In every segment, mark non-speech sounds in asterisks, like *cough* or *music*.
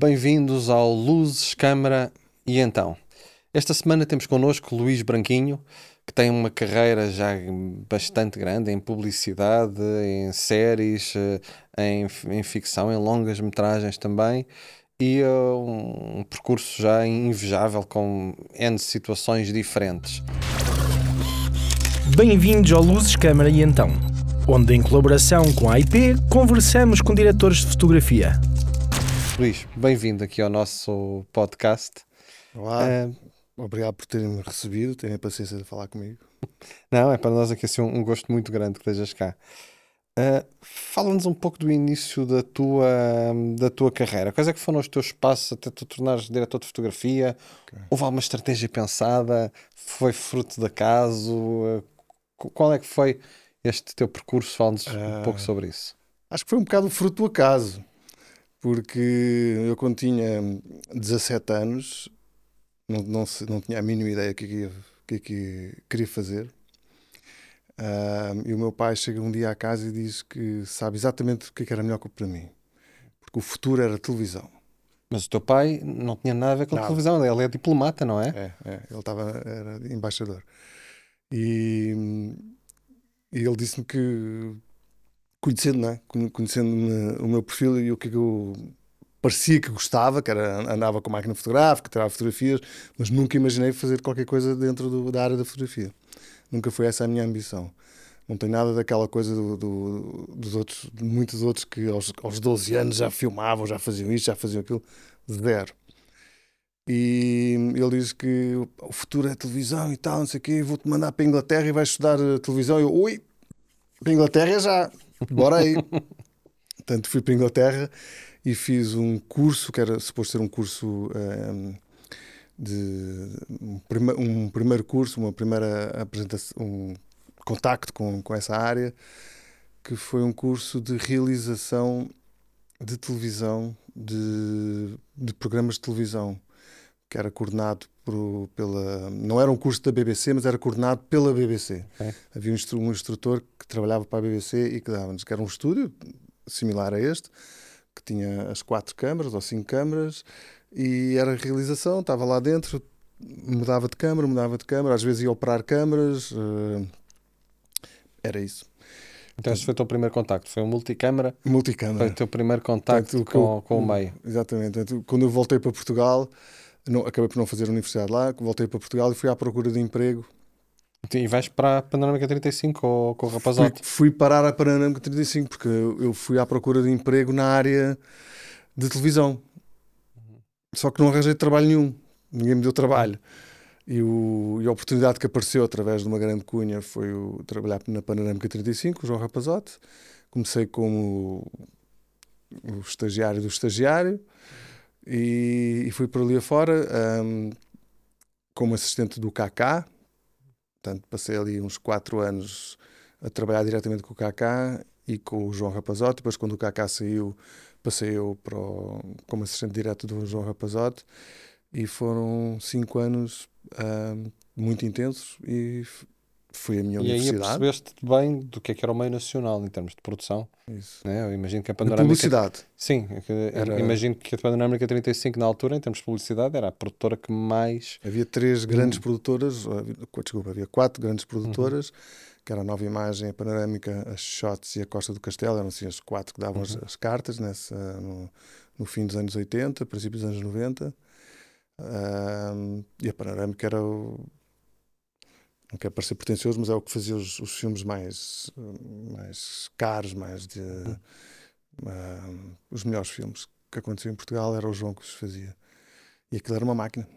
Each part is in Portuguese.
bem-vindos ao Luzes, Câmara e Então. Esta semana temos connosco Luís Branquinho, que tem uma carreira já bastante grande em publicidade, em séries, eh, em, em ficção, em longas metragens também, e uh, um percurso já invejável com N situações diferentes. Bem-vindos ao Luzes, Câmara e Então, onde em colaboração com a IP conversamos com diretores de fotografia. Luís, bem-vindo aqui ao nosso podcast. Olá, uh, obrigado por terem-me recebido, terem a paciência de falar comigo. Não, é para nós aqui assim, um, um gosto muito grande que estejas cá. Uh, Fala-nos um pouco do início da tua, da tua carreira. Quais é que foram os teus passos até tu tornares diretor de fotografia? Okay. Houve alguma estratégia pensada? Foi fruto de acaso? Uh, qual é que foi este teu percurso? Fala-nos uh, um pouco sobre isso. Acho que foi um bocado fruto do acaso porque eu quando tinha 17 anos não, não, não tinha a mínima ideia do que, que, que, que queria fazer. Uh, e o meu pai chega um dia à casa e diz que sabe exatamente o que, que era melhor para mim, porque o futuro era televisão. Mas o teu pai não tinha nada a ver com nada. televisão, ele é diplomata, não é? É, é ele estava, era embaixador. E, e ele disse-me que conhecendo, né? conhecendo o meu perfil e o que eu parecia que gostava, que era andava com máquina fotográfica, tirava fotografias, mas nunca imaginei fazer qualquer coisa dentro do, da área da fotografia. Nunca foi essa a minha ambição. Não tem nada daquela coisa do, do, dos outros, de muitos outros que aos, aos 12 anos já filmavam, já faziam isto, já faziam aquilo. Zero. E ele diz que o futuro é televisão e tal, não sei o quê, vou-te mandar para a Inglaterra e vais estudar televisão. E eu, ui, para a Inglaterra já, bora aí. *laughs* Portanto, fui para a Inglaterra e fiz um curso, que era suposto ser um curso um, ehm, de um, um, primeiro curso, uma primeira apresentação, um contacto com, com essa área, que foi um curso de realização de televisão, de, de programas de televisão, que era coordenado por, pela. Não era um curso da BBC, mas era coordenado pela BBC. É. Havia um, instrutor que trabalhava para a BBC e que dava-nos, que era um estúdio similar a este, que tinha as quatro câmaras ou cinco câmaras e era realização, estava lá dentro, mudava de câmara, mudava de câmara, às vezes ia operar câmaras, uh, era isso. Então esse foi o teu primeiro contacto, foi um multicâmara? Multicâmara. Foi o teu primeiro contacto com, com o meio. Exatamente. Quando eu voltei para Portugal, não, acabei por não fazer a universidade lá, voltei para Portugal e fui à procura de emprego. E vais para a Panorâmica 35 ou com o rapazote? Fui, fui parar a Panorâmica 35 porque eu fui à procura de emprego na área de televisão. Só que não arranjei trabalho nenhum, ninguém me deu trabalho. E, o, e a oportunidade que apareceu através de uma grande cunha foi o trabalhar na Panorâmica 35, o João Rapazote. Comecei como o estagiário do estagiário e, e fui por ali afora um, como assistente do KK. Portanto, passei ali uns quatro anos a trabalhar diretamente com o KK e com o João Rapazote. Depois, quando o KK saiu, passei eu para o, como assistente direto do João Rapazote. E foram cinco anos um, muito intensos e foi a minha e universidade. E aí percebeste bem do que é que era o meio nacional em termos de produção. Isso. Né? Eu imagino que a panorâmica... De publicidade. Sim, era... imagino que a Panorâmica 35 na altura, em termos de publicidade, era a produtora que mais... Havia três grandes hum. produtoras, desculpa, havia quatro grandes produtoras, uhum. que era a Nova Imagem, a Panorâmica, a Shots e a Costa do Castelo, eram assim as quatro que davam uhum. as, as, cartas nessa, no, no, fim dos anos 80, princípios dos anos 90. Um, e a Panorâmica era o não quero parecer pretencioso, mas é o que fazia os, os filmes mais, mais caros, mais de. Uh, os melhores filmes que aconteciam em Portugal era o João que os fazia. E aquilo era uma máquina.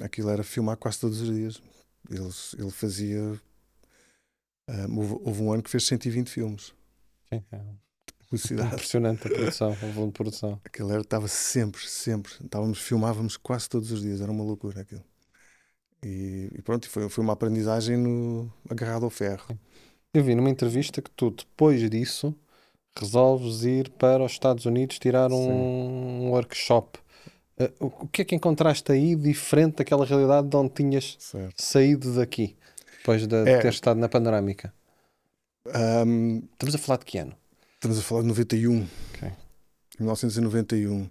Aquilo era filmar quase todos os dias. Ele, ele fazia. Uh, houve, houve, um ano que fez 120 filmes. Sim, é. Publicidade. Impressionante a produção, o volume de produção. Aquilo era, estava sempre, sempre. Estávamos, filmávamos quase todos os dias, era uma loucura aquilo. E, e pronto, foi, foi uma aprendizagem no, agarrado ao ferro. Eu vi numa entrevista que tu, depois disso, resolves ir para os Estados Unidos tirar um workshop. Uh, o que é que encontraste aí diferente daquela realidade de onde tinhas certo. saído daqui, depois de, é. ter estado na panorâmica? Um, estamos a falar de que ano? Estamos a falar de 91. Okay. 1991.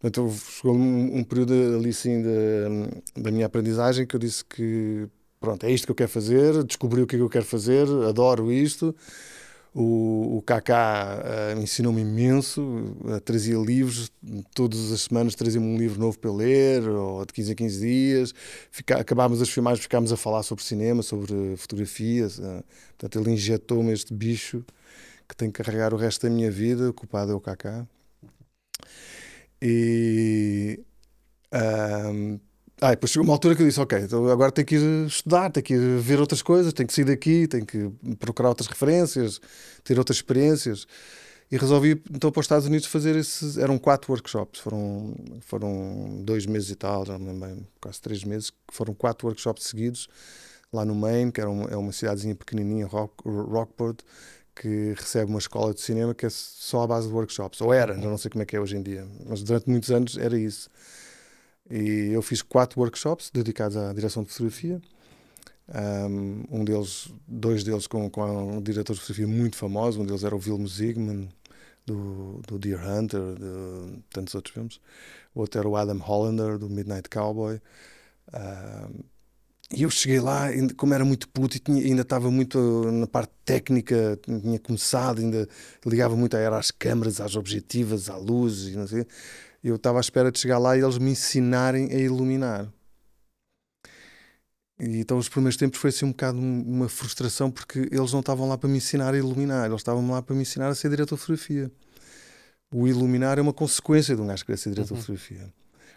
Portanto, chegou um, um, período ali sim da, minha aprendizagem que eu disse que pronto, é isto que eu quero fazer, descobri o que é que eu quero fazer, adoro isto. O, o uh, ensinou-me imenso, uh, trazia livros, todas as semanas trazia-me um livro novo para ler, ou de 15 a 15 dias. Fica, acabámos as filmagens, ficámos a falar sobre cinema, sobre fotografias. Uh, portanto, ele injetou-me este bicho que tem que carregar o resto da minha vida, o culpado é o Kaká. E. Um, ah, depois chegou uma altura que eu disse: Ok, então agora tenho que ir estudar, tenho que ir ver outras coisas, tenho que sair daqui, tenho que procurar outras referências, ter outras experiências. E resolvi então para os Estados Unidos fazer esses. Eram quatro workshops, foram, foram dois meses e tal, já não lembro, quase três meses, foram quatro workshops seguidos lá no Maine, que era uma, é uma cidadezinha pequenininha, Rock, Rockport, que recebe uma escola de cinema que é só à base de workshops. Ou era, não sei como é que é hoje em dia, mas durante muitos anos era isso. E eu fiz quatro workshops dedicados à direção de fotografia. Um, deles, dois deles com, com um diretor de fotografia muito famoso. Um deles era o Vilmo Zsigman, do, do Deer Hunter, de tantos outros filmes. O outro era o Adam Hollander, do Midnight Cowboy. Um, e eu cheguei lá, como era muito puto e tinha, ainda estava muito na parte técnica, tinha começado, ainda ligava muito era às câmaras, às objetivas, à luz e não sei eu estava à espera de chegar lá e eles me ensinarem a iluminar. E então os primeiros tempos foi assim um bocado uma frustração porque eles não estavam lá para me ensinar a iluminar, eles estavam lá para me ensinar a ser diretor de fotografia. O iluminar é uma consequência de um gajo querer ser diretor uhum. de fotografia.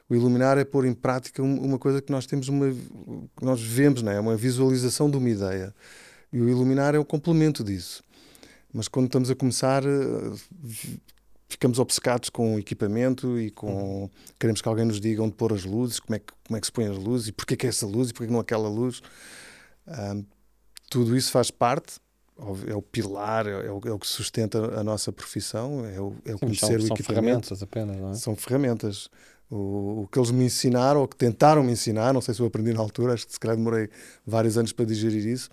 O iluminar é pôr em prática uma coisa que nós temos uma que nós vemos, não é? uma visualização de uma ideia. E o iluminar é o complemento disso. Mas quando estamos a começar, eh, ficamos obcecados com o equipamento e com. Queremos que alguém nos diga onde pôr as luzes, como é que, como é que se põe as luzes e porquê que é essa luz e porquê que não aquela luz. Um, tudo isso faz parte, é o pilar, é o, é o que sustenta a nossa profissão, é o, é o Sim, conhecer são, o equipamento. São ferramentas apenas, não é? São ferramentas. O, o, que eles me ensinaram, ou que tentaram me ensinar, não sei se eu aprendi na altura, acho que se calhar demorei vários anos para digerir isso,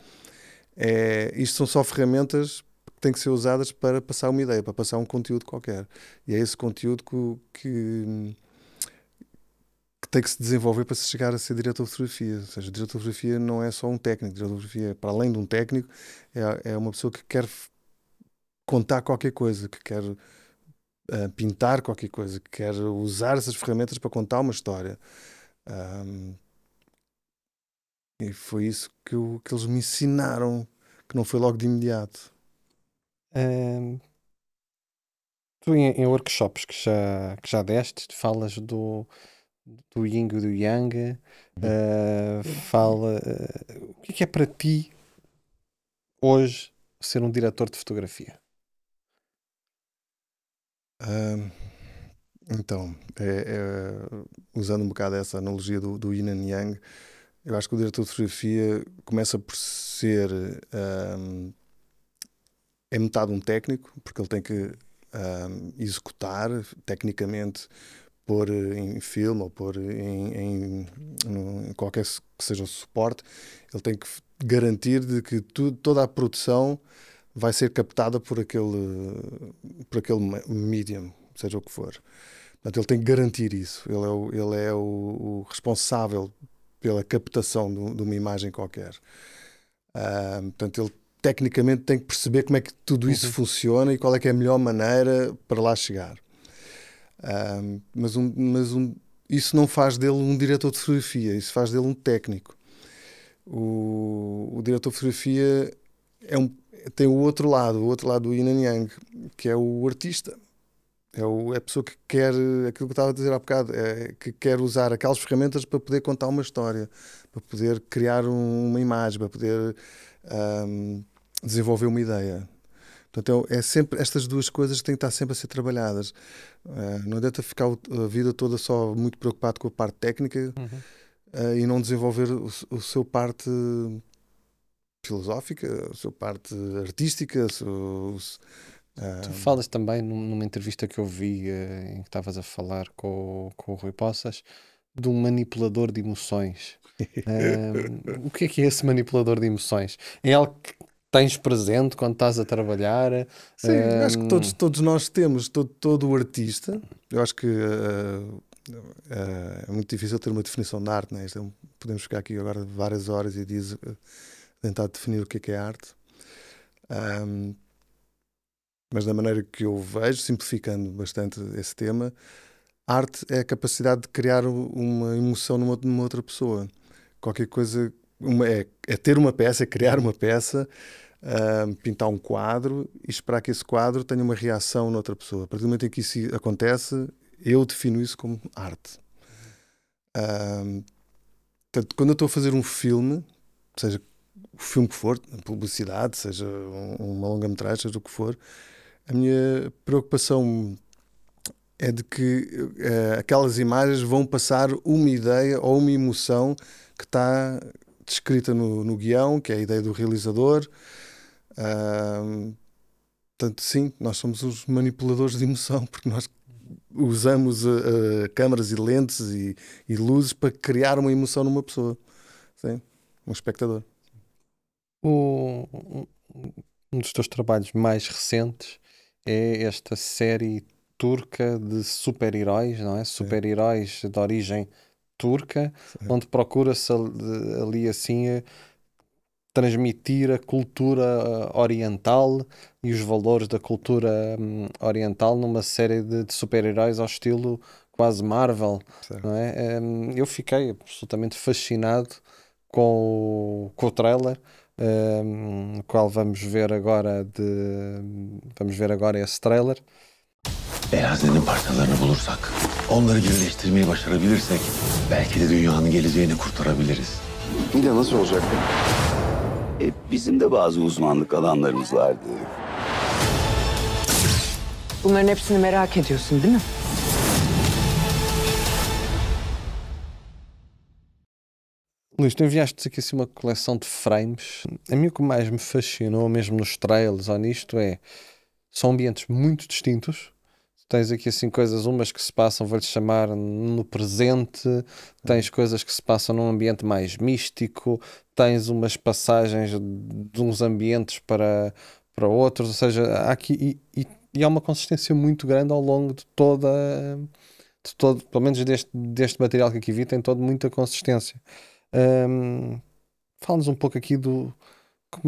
é, isto são só ferramentas têm que ser usadas para passar uma ideia, para passar um conteúdo qualquer. E é esse conteúdo que, que, que tem que se desenvolver para se chegar a ser diretor de fotografia. Ou seja, diretor de fotografia não é só um técnico, diretor de fotografia, para além de um técnico, é, é uma pessoa que quer contar qualquer coisa, que quer uh, pintar qualquer coisa, que quer usar essas ferramentas para contar uma história. Um, e foi isso que, eu, que eles me ensinaram, que não foi logo de imediato tu em, em workshops que já, que já deste, falas do, do yin e do yang, uh, fala uh, o que é, que é para ti hoje ser um diretor de fotografia? Então, é, é, usando um bocado essa analogia do, do yin and yang, eu acho que o diretor de fotografia começa por ser é metade um técnico, porque ele tem que um, executar tecnicamente, pôr em filme ou pôr em, em, em, qualquer que seja o suporte, ele tem que garantir de que toda a produção vai ser captada por aquele, por aquele medium, seja o que for. Portanto, ele tem que garantir isso. Ele é o, ele é o, o responsável pela captação de, de, uma imagem qualquer. Uh, portanto, ele tecnicamente tem que perceber como é que tudo isso uhum. funciona e qual é que é a melhor maneira para lá chegar. Um, mas um, mas um, isso não faz dele um diretor de fotografia, isso faz dele um técnico. O, o diretor de fotografia é um, tem o outro lado, o outro lado do yin and yang, que é o artista. É, o, é a pessoa que quer, aquilo que eu estava a dizer há bocado, é, que quer usar aquelas ferramentas para poder contar uma história, para poder criar um, uma imagem, para poder um, desenvolver uma ideia. Portanto, é, é sempre estas duas coisas que têm que estar sempre a ser trabalhadas. Uh, não adianta ficar a vida toda só muito preocupado com a parte técnica uhum. uh, e não desenvolver o, o seu parte filosófica, a sua parte artística. Uh, tu falas também numa entrevista que eu vi em que estavas a falar com, com o Rui Poças de um manipulador de emoções. *laughs* o que é que é esse manipulador de emoções? É algo que tens presente quando estás a trabalhar? Sim, acho que todos, todos nós temos, todo, todo o artista. Eu acho que uh, uh, é muito difícil ter uma definição de arte. Né? É podemos ficar aqui agora várias horas e dias tentar definir o que é, que é arte. Um, mas da maneira que eu vejo, simplificando bastante esse tema, arte é a capacidade de criar uma emoção numa, numa outra pessoa. Qualquer coisa, uma, é, é, ter uma peça, é criar uma peça, pintar um quadro e esperar que esse quadro tenha uma reação noutra pessoa. A partir do momento em que isso acontece, eu defino isso como arte. Portanto, quando eu estou a fazer um filme, seja o filme que for, publicidade, seja uma longa-metragem, seja o que for, a minha preocupação é de que uh, aquelas imagens vão passar uma ideia ou uma emoção que está descrita no, no guião, que é a ideia do realizador. Uh, portanto, sim, nós somos os manipuladores de emoção, porque nós usamos uh, câmaras e lentes e, e, luzes para criar uma emoção numa pessoa, sim, um espectador. O, um dos teus trabalhos mais recentes é esta série turca de super-heróis, não é? Super-heróis de origem turca, Sim. onde procura-se ali assim eh, transmitir a cultura eh, oriental e os valores da cultura um, oriental numa série de, de super-heróis ao estilo quase Marvel, não é? Um, eu fiquei absolutamente fascinado com o, com o trailer um, qual vamos ver agora de vamos ver agora esse trailer. Eğer hazinenin parçalarını bulursak, onları birleştirmeyi başarabilirsek belki de dünyanın geleceğini kurtarabiliriz. İyi de nasıl olacak E, bizim de bazı uzmanlık alanlarımız vardı. Bunların hepsini merak ediyorsun değil mi? Luís, tu enviaste aqui assim uma coleção de frames. A mim o que mais me fascinou, mesmo nos trailers ou nisto, é são ambientes muito distintos. Tens aqui assim coisas, umas que se passam, vou-lhe chamar, no presente, tens coisas que se passam num ambiente mais místico, tens umas passagens de uns ambientes para, para outros, ou seja, há aqui e, e, e há uma consistência muito grande ao longo de toda de todo, pelo menos deste, deste material que aqui vi, tem toda muita consistência. Um, Fala-nos um pouco aqui do.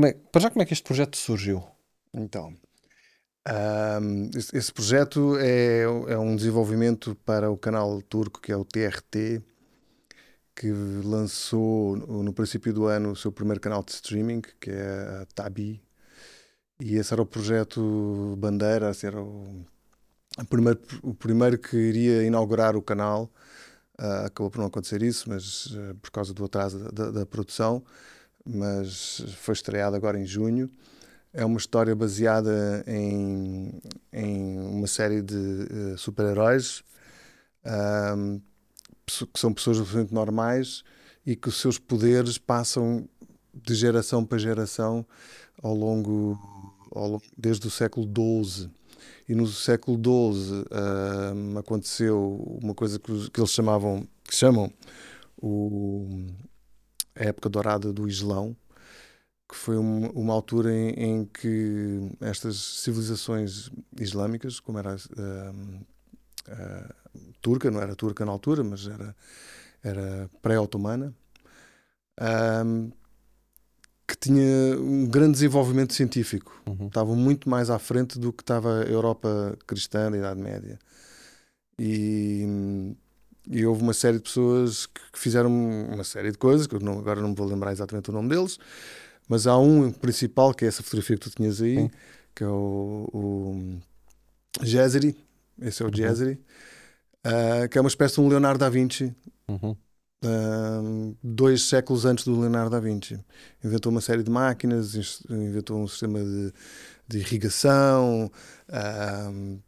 É, para já, como é que este projeto surgiu? Então, um, esse, projeto é, é um desenvolvimento para o canal turco que é o TRT, que lançou no, princípio do ano o seu primeiro canal de streaming, que é a Tabi. E esse era o projeto Bandeira, esse era o, o, primeiro, o primeiro que iria inaugurar o canal. Uh, acabou por não acontecer isso, mas uh, por causa do atraso da, da, produção, mas foi estreado agora em junho. É uma história baseada em, em uma série de uh, super-heróis que são pessoas absolutamente normais e que os seus poderes passam de geração para geração ao longo, ao longo desde o século XII e no século XII aconteceu uma coisa que, que, eles chamavam, que chamam o, a época dourada do Islão, que foi uma, uma altura em, em, que estas civilizações islâmicas, como era uh, turca, não era turca na altura, mas era, era pré-otomana, que tinha um grande desenvolvimento científico. Uhum. Estavam muito mais à frente do que estava a Europa cristã da Idade Média. E, e houve uma série de pessoas que, que fizeram uma série de coisas, que não, agora não me vou lembrar exatamente o nome deles, mas há um principal, que é essa fotografia que tu tinhas aí, Sim. que é o, o esse é o uhum. Uh, que é uma espécie de um Leonardo da Vinci, uhum uh, dois séculos antes do Leonardo da Vinci. Inventou uma série de máquinas, inventou um sistema de, de irrigação, uh,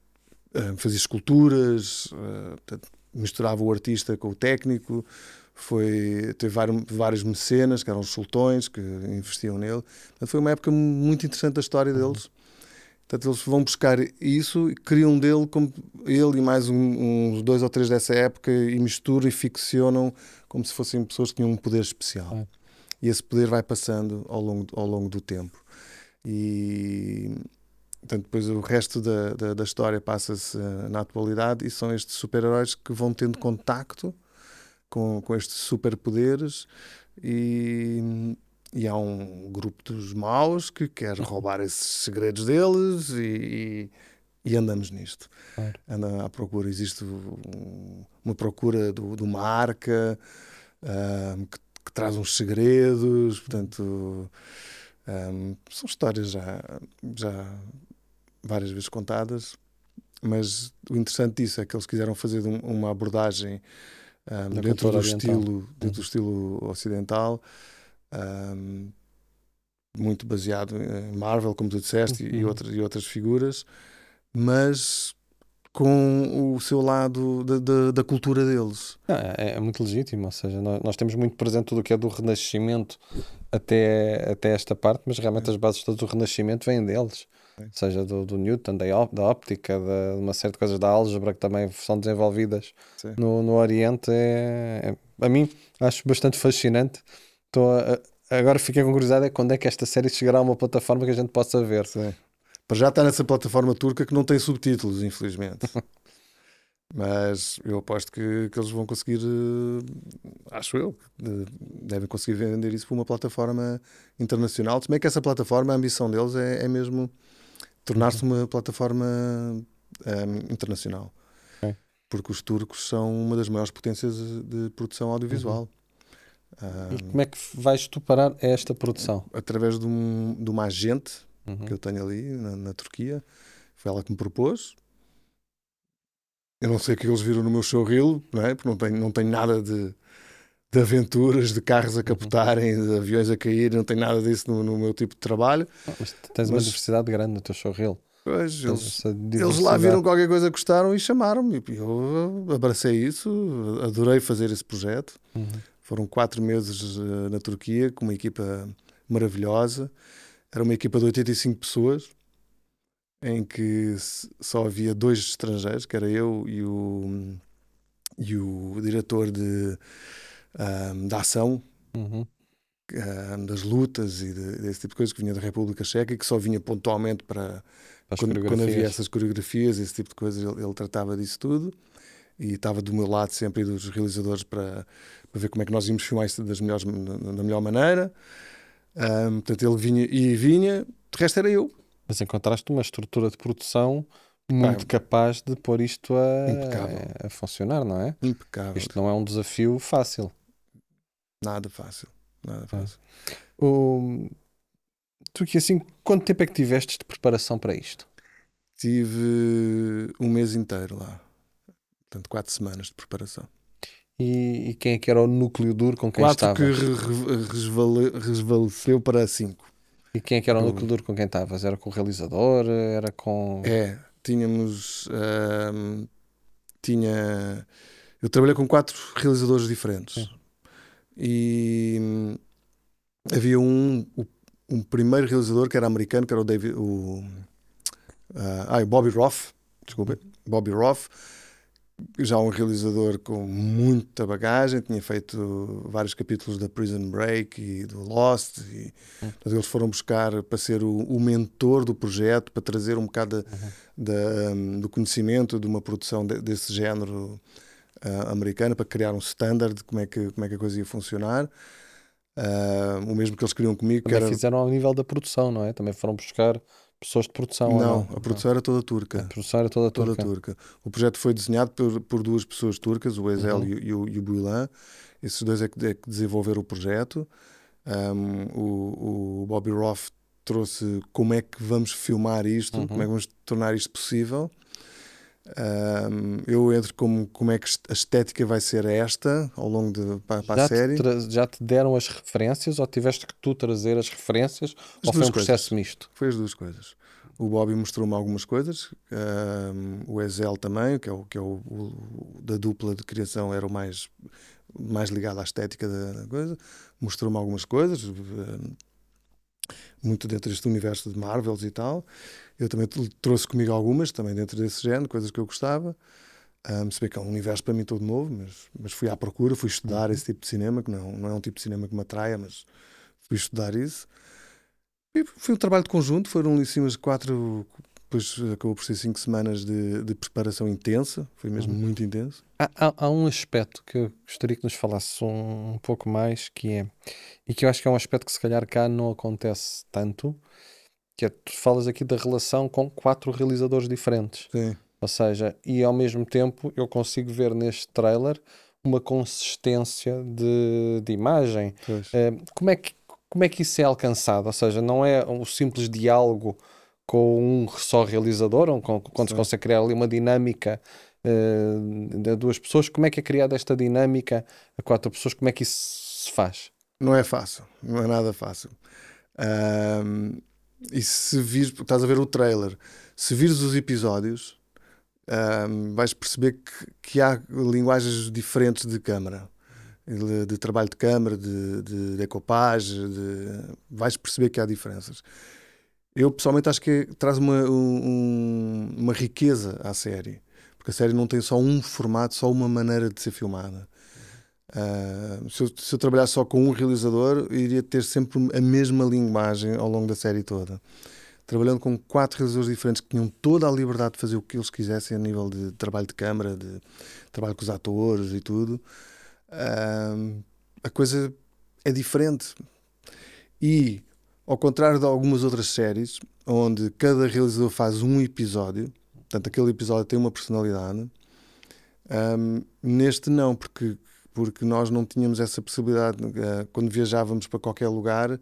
fazia esculturas, portanto, misturava o artista com o técnico. Foi, teve vários mecenas, que eram os sultões, que investiam nele. Portanto, foi uma época muito interessante da história uhum. deles. Portanto, eles vão buscar isso e criam dele, como ele e mais um, uns dois ou três dessa época, e misturam e ficcionam como se fossem pessoas que tinham um poder especial. E esse poder vai passando ao longo, ao longo do tempo. E portanto, depois o resto da, da, da história passa-se uh, na atualidade e são estes super-heróis que vão tendo contacto com, com estes superpoderes e, e há um grupo dos maus que quer *laughs* roubar esses segredos deles e, e, e andamos nisto. Claro. Anda à procura, existe um, uma procura do, de uma arca um, que, que, traz uns segredos, portanto um, são histórias já, já várias vezes contadas, mas o interessante disso é que eles quiseram fazer uma abordagem um, dentro, do estilo, dentro do uhum. estilo ocidental, um, muito baseado em Marvel, como tu disseste, uhum. e, outras, e outras figuras, mas com o seu lado da, da, da cultura deles. É, é, muito legítimo, ou seja, nós, nós, temos muito presente tudo o que é do Renascimento até, até esta parte, mas realmente é. as bases todas do Renascimento vêm deles. É. Seja do, do Newton, da, da óptica, de uma série de coisas da álgebra que também são desenvolvidas no, no Oriente. É, é, a mim acho bastante fascinante. Estou agora fiquei com curiosidade é quando é que esta série chegará a uma plataforma que a gente possa ver. Sim. Para já está nessa plataforma turca que não tem subtítulos, infelizmente. *laughs* Mas eu aposto que, que eles vão conseguir, uh, acho eu, de, devem conseguir vender isso para uma plataforma internacional. Se bem que essa plataforma, a ambição deles é, é mesmo tornar-se uma plataforma um, ehm, internacional. Okay. Porque os turcos são uma das maiores potências de produção audiovisual. Uhum. Um, e como é que vais tu parar esta produção? Através de, um, de uma agente uhum. que eu tenho ali na, na, Turquia. Foi ela que me propôs. Eu não sei o que eles viram no meu showreel, não é? porque não tenho, não tenho nada de, de aventuras, de carros a uhum. capotarem, de aviões a cair, não tenho nada disso no, no meu tipo de trabalho. Ah, mas tens uma diversidade grande no teu showreel. Pois, eles, eles, lá viram qualquer coisa, gostaram e chamaram-me. Eu abracei isso, adorei fazer esse projeto. Uhum. Foram quatro meses uh, na Turquia com uma equipa maravilhosa. Era uma equipa de 85 pessoas, em que só havia dois estrangeiros, que era eu e o, e o diretor de, um, da ação, uhum. um, das lutas e de, desse tipo de coisas, que vinha da República Checa e que só vinha pontualmente para. Quando, quando, havia essas coreografias, esse tipo de coisas, ele, ele, tratava disso tudo e estava do meu lado sempre e dos realizadores para, para ver como é que nós íamos filmar isso das melhores, da melhor maneira. Um, portanto, ele vinha e vinha, de resto era eu. Mas encontraste uma estrutura de produção muito capaz de pôr isto a, a, funcionar, não é? Impecável. Isto não é um desafio fácil. Nada fácil. Nada fácil. O... Tu que assim, quanto tempo é que tiveste de preparação para isto? Tive um mês inteiro lá. Portanto, quatro semanas de preparação. E, e, quem é que era o núcleo duro com quem Quatro estavas? que re, resvaleceu para cinco. E quem é que era o núcleo duro com quem estavas? Era com o realizador? Era com. É, tínhamos. Hum, tinha. Eu trabalhei com quatro realizadores diferentes. Sim. E hum, havia um, um primeiro realizador que era americano, que era o David. O, uh, ah, o Bobby Roth. Desculpa, Bobby Roth já um realizador com muita bagagem, tinha feito vários capítulos da Prison Break e do Lost, e uhum. eles foram buscar para ser o, o, mentor do projeto, para trazer um bocado uhum. um, do conhecimento de uma produção de, desse género uh, americana, para criar um standard de como é que, como é que a coisa ia funcionar. Uh, o mesmo que eles queriam comigo. Também que era... fizeram ao nível da produção, não é? Também foram buscar pessoas de produção. Não, não? a produção era toda turca. A produção era toda turca. Toda turca. O projeto foi desenhado por, por duas pessoas turcas, o Ezel uhum. e, e, o, e o Builan. Esses dois é que, é que desenvolveram o projeto. Um, o, o Bobby Roth trouxe como é que vamos filmar isto, uhum. como é que vamos tornar isto possível. Um, eu entro como, como é que a estética vai ser esta ao longo de, para, para já a série. Te já te deram as referências ou tiveste que tu trazer as referências as ou foi um processo coisas. misto? Foi as duas coisas. O Bobby mostrou-me algumas coisas, um, o Ezel também, que é, o, que é o, o, da dupla de criação, era o mais, mais ligado à estética da coisa, mostrou-me algumas coisas, um, muito dentro deste universo de Marvels e tal. Eu também trouxe comigo algumas, também dentro desse género, coisas que eu gostava. Um, se bem que é um universo para mim todo novo, mas, mas fui à procura, fui estudar uhum. esse tipo de cinema, que não, não é um tipo de cinema que me atraia, mas fui estudar isso. E Foi um trabalho de conjunto, foram ali cima de quatro, depois acabou por ser cinco semanas de, de preparação intensa, foi mesmo Uhum. muito intenso. Há, há- há um aspecto que eu gostaria que nos falasses um, um pouco mais, que é, e que eu acho que é um aspecto que se calhar cá não acontece tanto, que é, tu falas aqui da relação com quatro realizadores diferentes. Sim. Ou seja, e ao mesmo tempo eu consigo ver neste trailer uma consistência de, de imagem. Eh, como, é que, como é que isso é alcançado? Ou seja, não é o simples diálogo com um só realizador, ou com- quando se Sim. consegue criar ali uma dinâmica eh, de duas pessoas, como é que é criada esta dinâmica a quatro pessoas? Como é que isso se faz? Não é fácil, não é nada fácil. Ahm, e se vires, estás a ver o trailer, se vires os episódios, ahm, vais perceber que, que há linguagens diferentes de câmara, de, de trabalho de câmara, de, de de, vais perceber que há diferenças. Eu pessoalmente acho que traz uma, um- uma riqueza à série, porque a série não tem só um formato, só uma maneira de ser filmada. Ah, se, eu, se eu trabalhasse só com um realizador, iria ter sempre a mesma linguagem ao longo da série toda. Trabalhando com quatro realizadores diferentes que tinham toda a liberdade de fazer o que eles quisessem a nível de trabalho de câmara, de trabalho com os atores e tudo, ah, a coisa é diferente. E, ao contrário de algumas outras séries, onde cada realizador faz um episódio, portanto, aquele episódio tem uma personalidade, ah, neste não, porque porque nós não tínhamos essa possibilidade. Eh, Quando viajávamos para qualquer lugar,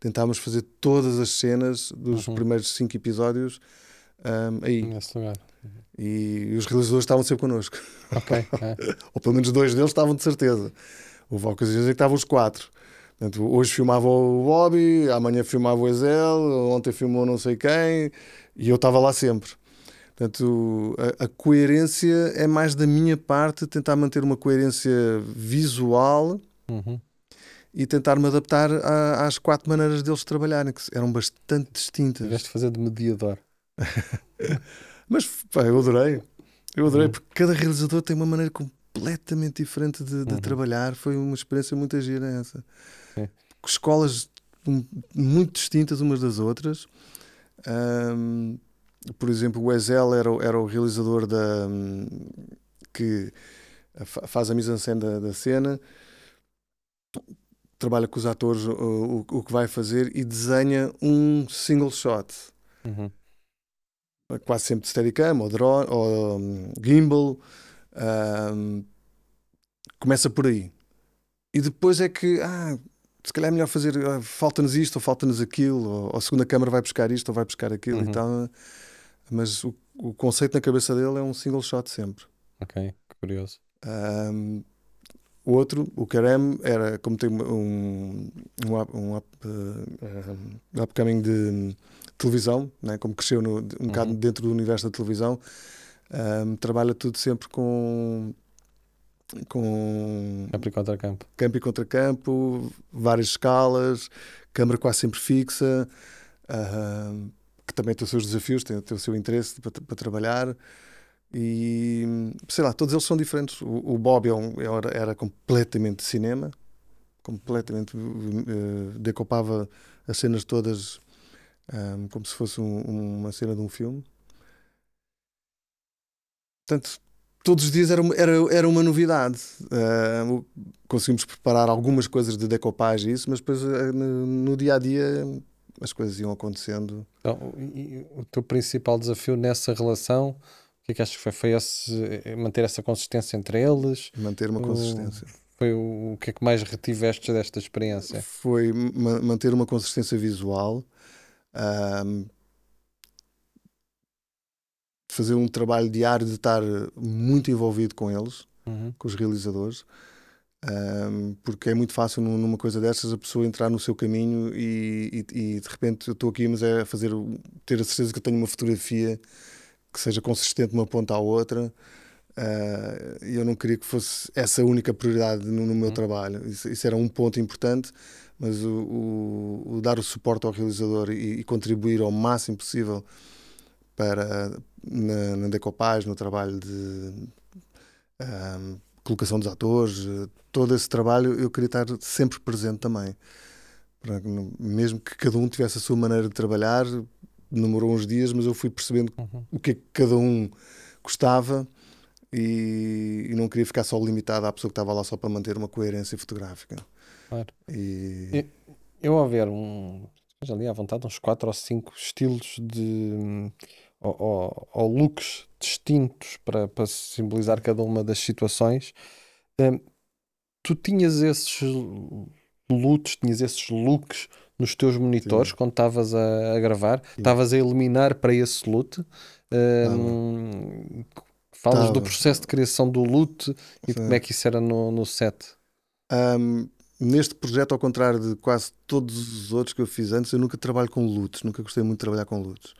tentávamos fazer todas as cenas dos Uhum. primeiros cinco episódios ahm, aí. Nesse lugar. E os realizadores estavam sempre connosco. Ok. *laughs* é. Ou pelo menos dois deles estavam de certeza. Houve ocasiões em que estavam os quatro. Portanto, hoje filmava o Bobby, amanhã filmava o Ezel, ontem filmou não sei quem, e eu estava lá sempre. Portanto, a, a coerência é mais da minha parte, tentar manter uma coerência visual Uhum. e tentar me adaptar a- às quatro maneiras deles trabalharem, que eram bastante distintas. Tiveste fazer de mediador. *laughs* Mas pá, eu adorei. Eu adorei, Uhum. porque cada realizador tem uma maneira completamente diferente de, de Uhum. trabalhar. Foi uma experiência muito gira essa. Com Escolas hum, muito distintas umas das outras. Ahm, por exemplo, o Ezel era, o- era o realizador da, hum, que fa- faz a mise-en-scène da, da cena, trabalha com os atores o, o, o que vai fazer e desenha um single shot Uhum. quase sempre de Steadicam ou, drone, ou hum, gimbal. hum, começa por aí. E depois é que, ah, se calhar é melhor fazer, ah, falta-nos isto ou falta-nos aquilo, ou, ou a segunda câmara vai buscar isto ou vai buscar aquilo Uhum. e tal. Mas o, o conceito na cabeça dele é um single shot sempre. Ok, curioso. Um, o outro, o Karem, era como tem um, um, up- um, up, uh, um upcoming de televisão, né? como cresceu no, um bocado Uhum. dentro do universo da televisão, um, trabalha tudo sempre com, com Campo e contracampo. campo e contracampo, várias escalas, câmara quase sempre fixa, ahm, que também tem os seus desafios, tem, tem o seu interesse para, para trabalhar. E sei lá, todos eles são diferentes. O, o Bob é um- era, era completamente cinema, completamente eh, decopava as cenas todas ahm, como se fosse um- uma cena de um filme. Portanto, todos os dias era uma, era, era uma novidade. O- conseguimos preparar algumas coisas de decopagem e isso, mas depois ah, no, no dia a dia as coisas iam acontecendo. Então, e- o teu principal desafio nessa relação, o que é que achas que foi? Foi esse, eh, manter essa consistência entre eles? Manter uma O- consistência. Foi o, o que é que mais retiveste desta experiência? Foi ma- manter uma consistência visual, ahm, fazer um trabalho diário de estar muito envolvido com eles, Uhum. com os realizadores, ahm, porque é muito fácil num- numa coisa dessas a pessoa entrar no seu caminho e, e- e, de repente eu estou aqui, mas é fazer ter a certeza que eu tenho uma fotografia que seja consistente de uma ponta à outra. Ah, E eu não queria que fosse essa a única prioridade no, no meu Uhum. trabalho. Isso, isso era um ponto importante, mas o, o- o dar o suporte ao realizador e, e contribuir ao máximo possível para na, na decopagem, no trabalho de ahm, colocação dos atores, eh, todo esse trabalho eu queria estar sempre presente também mesmo que cada um tivesse a sua maneira de trabalhar, demorou uns dias, mas eu fui percebendo Uhum. o que é que cada um gostava e, e não queria ficar só limitado à pessoa que estava lá só para manter uma coerência fotográfica. Claro. E, E- Eu ao ver um, já ali à vontade, uns quatro ou cinco estilos de ou, ou- ou looks distintos para, para simbolizar cada uma das situações. hum, tu tinhas esses lutos, tinhas esses looks nos teus monitores quando estavas a, a gravar? Estavas a eliminar para esse loot? Hum, falas do Tava. processo de criação do loot e de Sim. como é que isso era no, no set. Ahm, neste projeto, ao contrário de quase todos os outros que eu fiz antes, eu nunca trabalho com lutos, nunca gostei muito de trabalhar com lutos.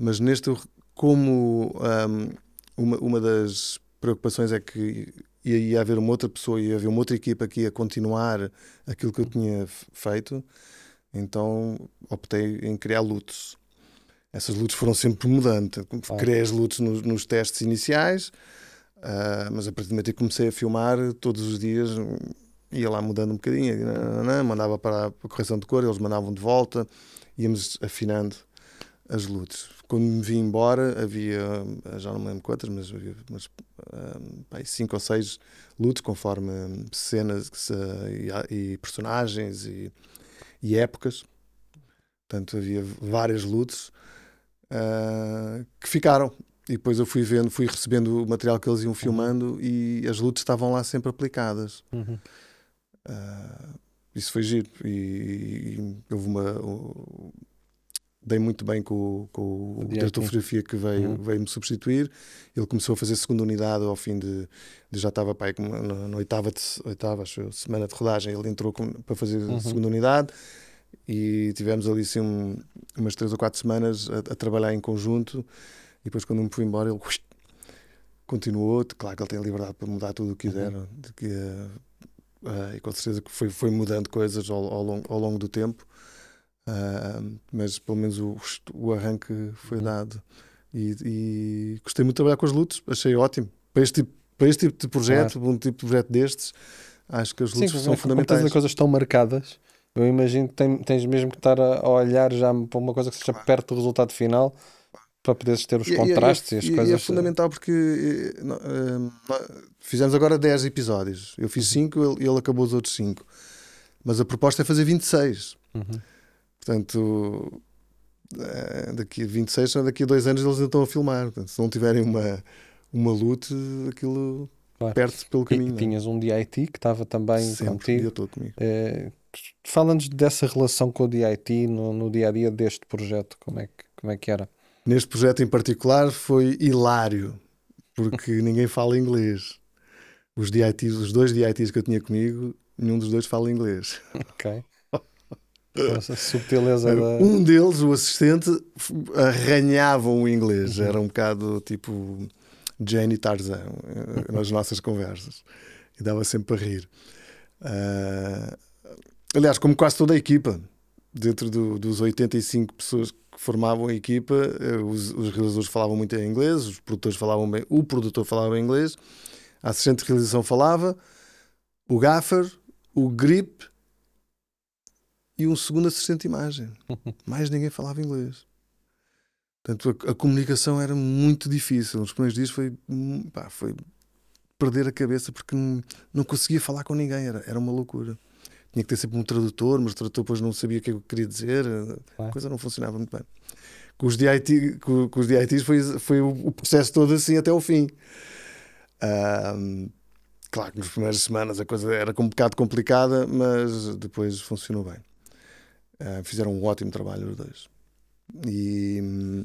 Mas neste, como ahm, uma, uma das preocupações é que ia, ia haver uma outra pessoa, ia haver uma outra equipa que ia continuar aquilo que eu tinha feito, então optei em criar lutos. Essas lutas foram sempre mudando. Criei as lutas nos, nos testes iniciais, ah, mas a partir do momento em que comecei a filmar, todos os dias hum, ia lá mudando um bocadinho, nananã, mandava para a correção de cor, eles mandavam de volta, íamos afinando as lutas. Quando me vim embora, havia, ah, já não me lembro quantas, mas havia umas, ah, pá, aí cinco ou seis lutas, conforme cenas se- e, e personagens e, e épocas. Portanto, havia várias lutas ah, que ficaram. E depois eu fui vendo, fui recebendo o material que eles iam filmando e as lutas estavam lá sempre aplicadas. Uhum. Ah, isso foi giro. E, e houve uma. Dei muito bem com, o- com o, O diretor de fotografia que veio, Uhum. veio me substituir. Ele começou a fazer segunda unidade ao fim de. de já estava pai, na, na oitava, de, oitava acho semana de rodagem. Ele entrou com- para fazer Uhum. segunda unidade e tivemos ali assim, um- umas três ou quatro semanas a, a trabalhar em conjunto. E depois, quando me fui embora, ele continuou. Claro que ele tem a liberdade para mudar tudo o que quiser. de que, eh, eh, e com certeza que foi, foi mudando coisas ao, ao, longo, ao longo do tempo. Ah, mas pelo menos o, o arranque foi Uhum. dado. E, e gostei muito de trabalhar com as lutas, achei ótimo. Para este tipo, para este tipo de projeto, um tipo de projeto destes, acho que as Sim, lutas como- são fundamentais. as coisas estão marcadas, eu imagino que tem- tens mesmo que estar a, olhar já para uma coisa que seja perto do resultado final para poderes ter os E- e- contrastes e, e, as e coisas. é fundamental porque eh, eh, fizemos agora 10 episódios. Eu Uhum. fiz 5 ele, ele acabou os outros 5. Mas a proposta é fazer 26. Uhum. Portanto, eh, daqui a 26, são daqui a dois anos eles ainda estão a filmar. Portanto, se não tiverem uma, uma luta, aquilo Claro. perde-se pelo caminho. e é? tinhas um DIT que estava também Sempre, contigo. todo comigo. Eh, Fala-nos dessa relação com o DIT no, no dia a dia deste projeto, como é que, como é que era? Neste projeto em particular foi hilário, porque *laughs* ninguém fala inglês. Os, DITs, os dois DITs que eu tinha comigo, nenhum dos dois fala inglês. Ok. Essa subtileza da. Um deles, o assistente, arranhava o inglês. Era um bocado tipo Jane e Tarzan eh, nas nossas conversas. E dava sempre para rir. Ah, aliás, como quase toda a equipa, dentro do- dos 85 pessoas que formavam a equipa, eh, os, os realizadores falavam muito em inglês, os produtores falavam bem, o produtor falava em inglês, a assistente de realização falava, o gaffer, o grip e um segundo assistente de imagem. *laughs* Mais ninguém falava inglês. Portanto, a, a comunicação era muito difícil. Nos primeiros dias foi, hum, pá, foi perder a cabeça porque não, não conseguia falar com ninguém. Era, era uma loucura. Tinha que ter sempre um tradutor, mas o tradutor depois não sabia o que é eu queria dizer. A coisa não funcionava muito bem. Com os, DIT, com, com os DITs foi, foi o, o processo todo assim até o fim. Claro que nas primeiras semanas a coisa era um bocado complicada, mas depois funcionou bem. Ah, fizeram um ótimo trabalho os dois. E hum,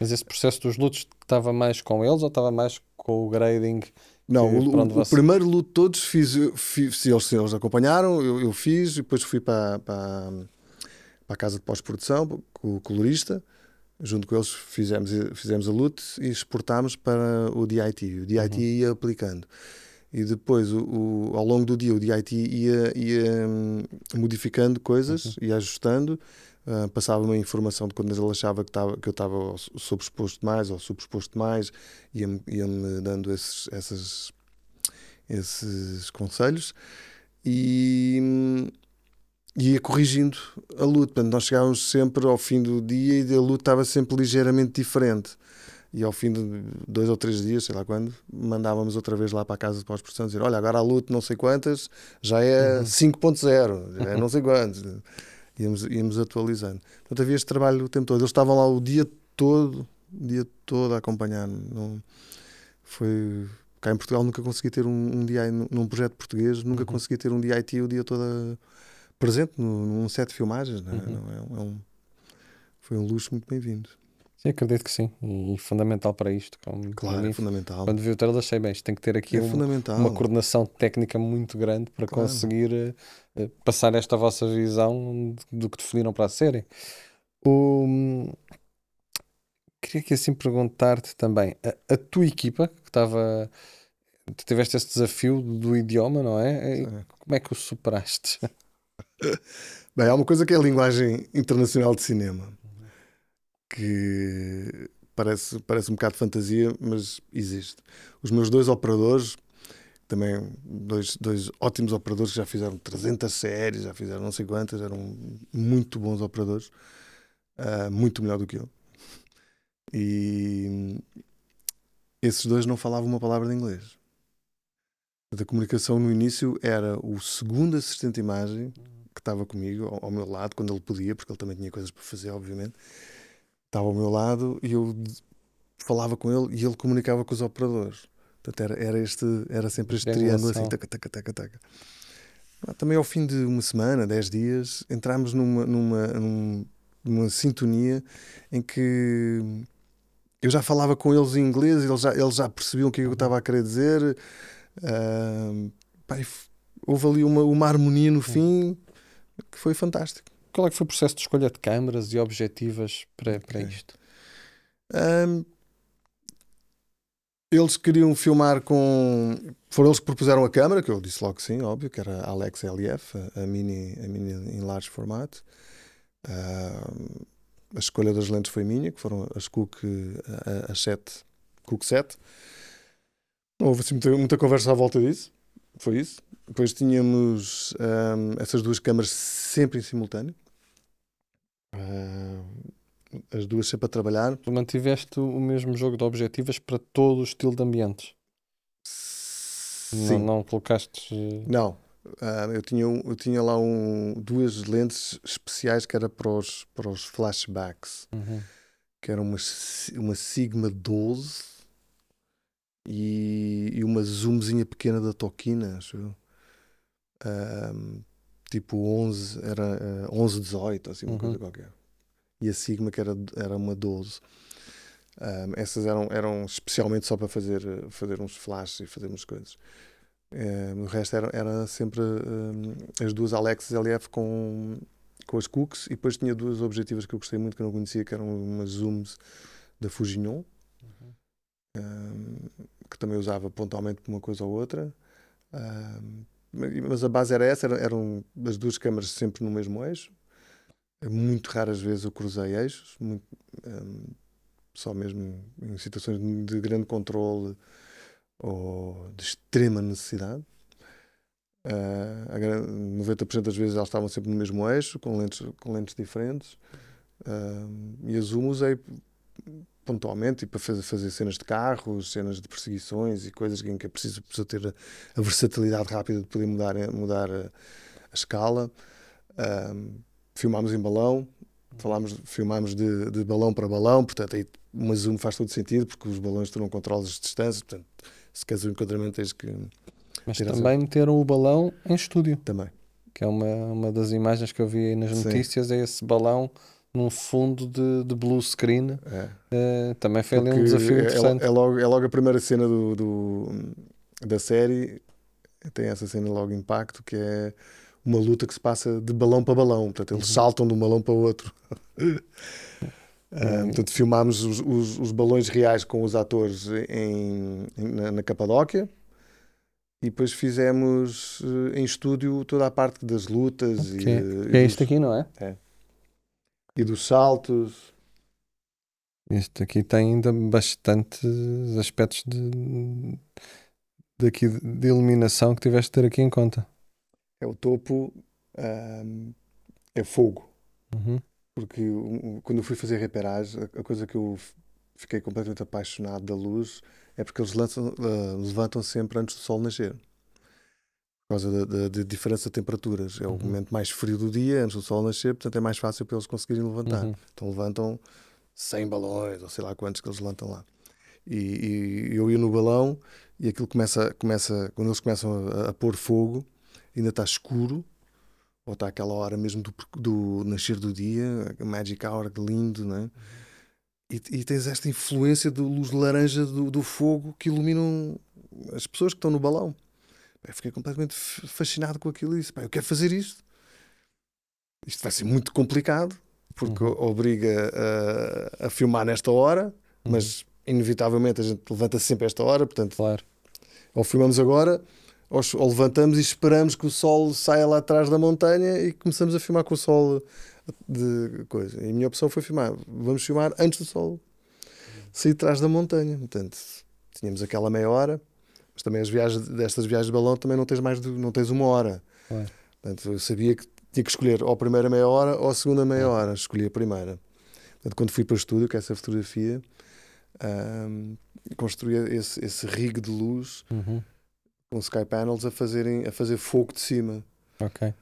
Mas esse processo dos lutos estava mais com eles ou estava mais com o grading? não, o, o- primeiro luto todos fiz, fiz se eles, se eles acompanharam, eu, eu fiz, e depois fui para, para, para a casa de pós-produção com o colorista. Junto com eles fizemos, fizemos a luta e exportámos para o DIT. O DIT Uhum. ia aplicando. E depois, o, o- ao longo do dia, o DIT ia, ia hum, modificando coisas, Uhum. ia ajustando, ah, passava uma informação de quando ele achava que, estava, que eu estava sobreexposto mais ou subexposto mais, ia-me dando esses, essas, esses conselhos. E, hum, e ia corrigindo a luta. Portanto, nós chegávamos sempre ao fim do dia e a luta estava sempre ligeiramente diferente. E ao fim de dois ou três dias, sei lá quando, mandávamos outra vez lá para a casa de pós-produção dizer: Olha, agora a luta não sei quantas já é 5.0, já é não sei quantos. *laughs* Íamos, íamos atualizando. Portanto, havia este trabalho o tempo todo. Eles estavam lá o dia todo, o dia todo a acompanhar. Não, foi. Cá em Portugal nunca consegui ter um, um dia num projeto português, nunca consegui ter um DIT o dia todo a, presente no, num set de filmagens. Não é? Não é, é um, foi um luxo muito bem-vindo. Sim, acredito que sim. E, e fundamental para isto. Como, Claro, mim, é fundamental. Quando vi o trailer achei bem, isto tem que ter aqui É um- uma coordenação técnica muito grande para Claro. conseguir eh, passar esta vossa visão do que definiram para a série. O- Queria aqui assim perguntar-te também, a, a tua equipa que estava, tu tiveste esse desafio do idioma, não é? Como é que o superaste? *laughs* Bem, há uma coisa que é a linguagem internacional de cinema que parece, parece um bocado de fantasia, mas existe. Os meus dois operadores, também dois, dois ótimos operadores que já fizeram 300 séries, já fizeram não sei quantas, eram muito bons operadores, ah, muito melhor do que eu. E esses dois não falavam uma palavra de inglês. A comunicação no início era o segundo assistente de imagem que estava comigo, ao, ao meu lado, quando ele podia, porque ele também tinha coisas para fazer, obviamente. Estava ao meu lado e eu falava com ele e ele comunicava com os operadores. Portanto, era, era, este, era sempre este triângulo assim, taca, taca, taca, taca. Ah, Também ao fim de uma semana, dez dias, entramos numa, numa, num- numa sintonia em que eu já falava com eles em inglês, eles já, eles já percebiam o que é eu estava a querer dizer. F- houve ali uma, uma harmonia no fim que foi fantástico. Qual é que foi o processo de escolha de câmaras e objetivas para, para isto? Ahm, eles queriam filmar com. Foram eles que propuseram a câmera, que eu disse logo que sim, óbvio, que era a Alex LF, a, a mini, a mini em large formato. Ahm, a escolha das lentes foi minha, que foram as Cook, a- a- as 7, Cook 7. Não houve assim muita, muita conversa à volta disso, foi isso. Depois tínhamos ahm, essas duas câmaras sempre em simultâneo. Ahm, as duas sempre a trabalhar. Tu mantiveste o mesmo jogo de objetivas para todo o estilo de ambientes? Não, Sim. não colocaste. eh, Não. Ah, eu, tinha, eu tinha lá um, duas lentes especiais que era para os, para os flashbacks, uhum. que era uma, uma Sigma 12 e, e uma zoomzinha pequena da Tokina, acho eu. Ah, tipo 11, era ah, 11, 18, assim, uma Uhum. coisa qualquer. E a Sigma que era, era uma 12. Ah, essas eram, eram especialmente só para fazer, fazer uns flashes e fazer umas coisas. Eh, o resto era, era sempre eh, as duas Alex LF com, com as cooks e depois tinha duas objetivas que eu gostei muito que eu não conhecia, que eram umas zooms da Fujignon, eh, que também usava pontualmente para uma coisa ou outra. Ah, mas a base era essa, era- eram as duas câmaras sempre no mesmo eixo. Muito raras vezes eu cruzei eixos, muito, eh, só mesmo em situações de de grande controle ou de extrema necessidade. Ah, a gran- 90% das vezes elas estavam sempre no mesmo eixo, com lentes, com lentes diferentes. Ah, e a Zoom usei pontualmente e para fazer, fazer cenas de carros, cenas de perseguições e coisas em que é preciso, preciso ter a, a versatilidade rápida de poder mudar, mudar a, a escala. Ah, filmámos em balão, falámos, filmámos de, de balão para balão, portanto aí uma zoom faz todo sentido porque os balões tu não controlas as distâncias, portanto se queres o enquadramento tens que Mas também meteram o balão em estúdio, também. que é uma, uma das imagens que eu vi aí nas Sim. notícias. É esse balão num fundo de, de blue screen. É. Eh, também foi ali um desafio é- é, interessante. é logo, é logo a primeira cena do, do- da série, tem essa cena logo impacto, que é uma luta que se passa de balão para balão, portanto eles saltam de um balão para o outro. Ah, *laughs* portanto, filmámos os, os- os balões reais com os atores em, em- na, na Capadóquia e depois fizemos eh, em estúdio toda a parte das lutas e, Ok. eh, Que é e isto aqui, não é? E dos saltos. Isto aqui tem ainda bastantes aspectos de, daqui de iluminação que tiveste de ter aqui em conta. é o topo ahm, é fogo. Uhum. Porque quando eu fui fazer reperagem, a, a coisa que eu fiquei completamente apaixonado da luz é porque eles lançam, ah, levantam sempre antes do sol nascer. Por causa da, da- diferença de temperaturas. É o Uhum. momento mais frio do dia, antes do sol nascer, portanto é mais fácil para eles conseguirem levantar. Uhum. Então levantam 100 balões, ou sei lá quantos que eles levantam lá. E, e eu ia no balão e aquilo começa, começa quando eles começam a, a pôr fogo, ainda está escuro, ou está aquela hora mesmo do, do nascer do dia, a magic hour, que lindo, né? E, e tens esta influência de luz laranja do, do fogo que iluminam as pessoas que estão no balão. Pá, eu fiquei completamente fascinado com aquilo e disse: pá, eu quero fazer isto. Isto vai ser muito complicado, porque Uhum. obriga a, a filmar nesta hora, Uhum. mas inevitavelmente a gente levanta sempre esta hora, portanto, Claro. ou filmamos agora, ou, ou levantamos e esperamos que o sol saia lá atrás da montanha e começamos a filmar com o sol de coisa. E a minha opção foi filmar. Vamos filmar antes do sol sair de trás da montanha. Portanto, tínhamos aquela meia hora, mas também as viagens destas viagens de balão também não tens mais de, não tens uma hora. Claro. Portanto, eu sabia que tinha que escolher ou a primeira meia hora ou a segunda meia hora. Escolhi a primeira. Portanto, quando fui para o estúdio, com essa fotografia, ahm, construí esse, esse rig de luz Uhum. com sky panels a, fazerem, a fazer fogo de cima, Ok.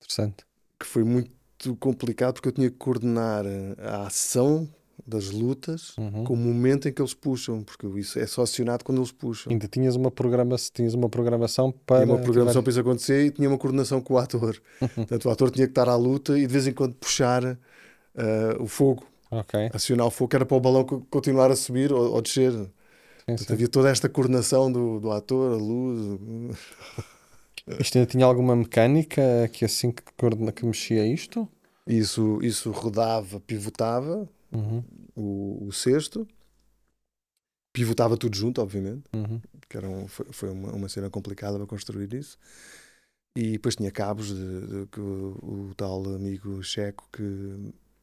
Interessante. que foi muito complicado porque eu tinha que coordenar a ação das lutas Uhum. com o momento em que eles puxam, porque isso é só acionado quando eles puxam. Ainda tinhas uma, programa tinhas uma programação Tinha para. uma programação para isso acontecer e tinha uma coordenação com o ator. *laughs* Portanto, o ator tinha que estar à luta e de vez em quando puxar ah, o fogo, Ok. acionar o fogo, que era para o balão co- continuar a subir ou, ou descer. Sim, Portanto, sim. havia toda esta coordenação do, do ator, a luz. *laughs* Isto ainda tinha alguma mecânica que assim que, que mexia isto? Isso, isso rodava, pivotava Uhum. o, o cesto, pivotava tudo junto, obviamente, Uhum. que era um- foi, foi uma, uma cena complicada para construir isso. E depois tinha cabos de, que o, o tal amigo checo que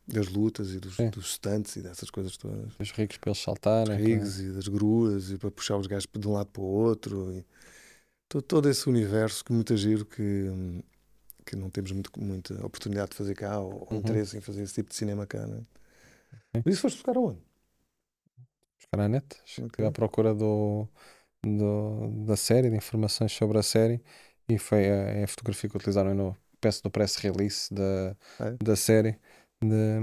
das lutas e dos, Sim. dos stunts e dessas coisas todas. Os ricos para eles saltarem. rigs e das gruas e para puxar os gajos de um lado para o outro e todo, todo esse universo que muito giro que, que não temos muito, muita oportunidade de fazer cá ou Uhum. interesse em fazer esse tipo de cinema cá. Né? Mas isso foste buscar aonde? Buscar à net. Ok. à procura do, do- da série, de informações sobre a série. E foi a, a fotografia que utilizaram no, peço, no press release da, É? da série. De,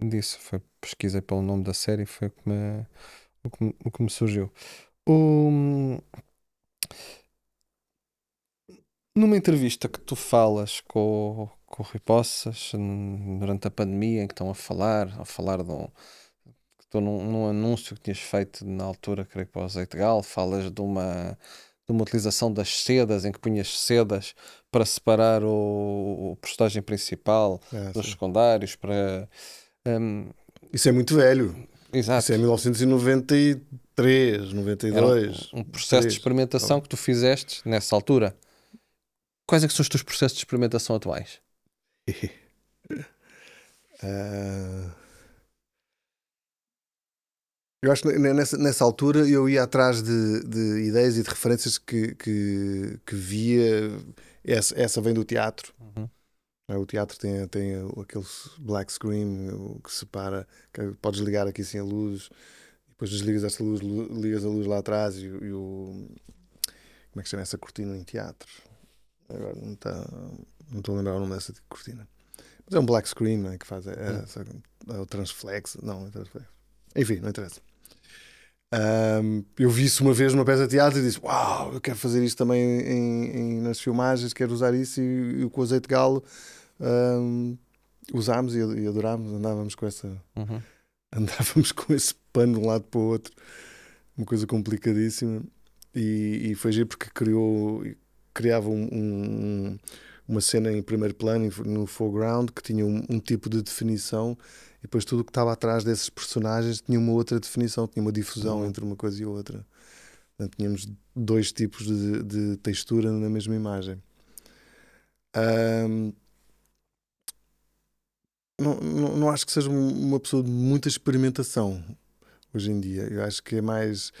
disso. Foi, pesquisei pelo nome da série. Foi o que me, o que me, o que me surgiu. O- numa entrevista que tu falas com, com o Rui Poças n- durante a pandemia, em que estão a falar, a falar de um, estou num, num anúncio que tinhas feito na altura, creio que para o azeite gal, falas de uma, de uma utilização das sedas, em que punhas sedas para separar o, o principal Ah, dos sim. secundários, para... hum, Isso é muito velho. exato. Isso é 1993, Era 92. um, um processo de três. experimentação que tu fizeste nessa altura. Quais é que são os teus processos de experimentação atuais? Ah, *laughs* eu acho que ne- nessa, nessa altura eu ia atrás de, de ideias e de referências que, que, que via. Essa, essa vem do teatro. Uhum. Ah, O teatro tem, tem aquele black screen que separa. Que podes ligar aqui assim a luz, depois desligas esta luz, lu- ligas a luz lá atrás e, e o. Como é que se chama essa cortina em teatro? Agora não está. Não estou a lembrar o nome dessa cortina. Mas é um black screen não é, que faz. É, essa- é o transflex. Não, é transflex. Enfim, não interessa. Ahm, eu vi isso uma vez numa peça de teatro e disse: Uau, eu quero fazer isto também em, em- nas filmagens, quero usar isso. E, e com o azeite de galo ahm, usámos e, e adorámos, andávamos com essa. Uhum. *laughs* Andávamos com esse pano de um lado para o outro, uma coisa complicadíssima. E, e foi giro porque criou, criava um- um- uma cena em primeiro plano, no foreground, que tinha um, um tipo de definição, e depois tudo o que estava atrás desses personagens tinha uma outra definição, tinha uma difusão Uhum. entre uma coisa e outra. Portanto, tínhamos dois tipos de, de textura na mesma imagem. Ahm, não, não, não acho que seja um- uma pessoa de muita experimentação hoje em dia. Eu acho que é mais